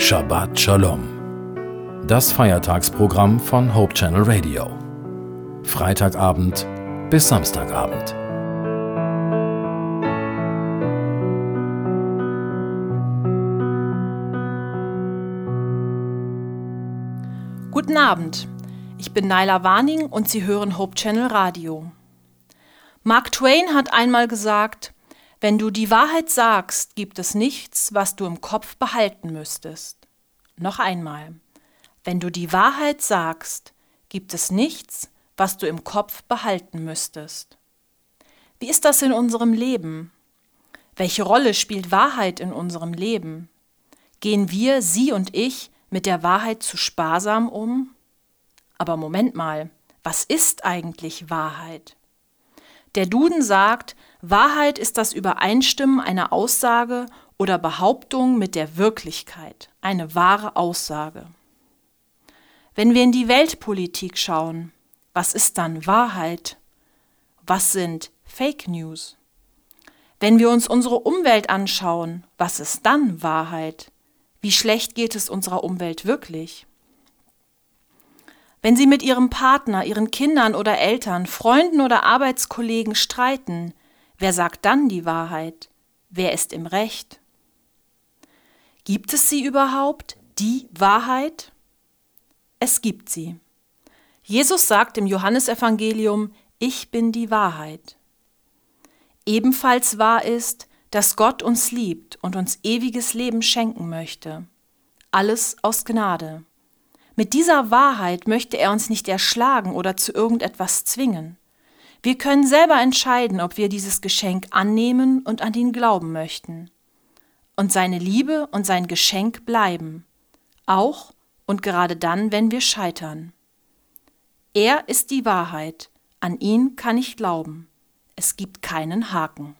Shabbat Shalom. Das Feiertagsprogramm von Hope Channel Radio. Freitagabend bis Samstagabend. Guten Abend. Ich bin Naila Warning und Sie hören Hope Channel Radio. Mark Twain hat einmal gesagt, wenn du die Wahrheit sagst, gibt es nichts, was du im Kopf behalten müsstest. Noch einmal. Wenn du die Wahrheit sagst, gibt es nichts, was du im Kopf behalten müsstest. Wie ist das in unserem Leben? Welche Rolle spielt Wahrheit in unserem Leben? Gehen wir, Sie und ich, mit der Wahrheit zu sparsam um? Aber Moment mal, was ist eigentlich Wahrheit? Der Duden sagt, Wahrheit ist das Übereinstimmen einer Aussage oder Behauptung mit der Wirklichkeit, eine wahre Aussage. Wenn wir in die Weltpolitik schauen, was ist dann Wahrheit? Was sind Fake News? Wenn wir uns unsere Umwelt anschauen, was ist dann Wahrheit? Wie schlecht geht es unserer Umwelt wirklich? Wenn Sie mit Ihrem Partner, Ihren Kindern oder Eltern, Freunden oder Arbeitskollegen streiten, wer sagt dann die Wahrheit? Wer ist im Recht? Gibt es sie überhaupt, die Wahrheit? Es gibt sie. Jesus sagt im Johannesevangelium, ich bin die Wahrheit. Ebenfalls wahr ist, dass Gott uns liebt und uns ewiges Leben schenken möchte. Alles aus Gnade. Mit dieser Wahrheit möchte er uns nicht erschlagen oder zu irgendetwas zwingen. Wir können selber entscheiden, ob wir dieses Geschenk annehmen und an ihn glauben möchten. Und seine Liebe und sein Geschenk bleiben, auch und gerade dann, wenn wir scheitern. Er ist die Wahrheit, an ihn kann ich glauben. Es gibt keinen Haken.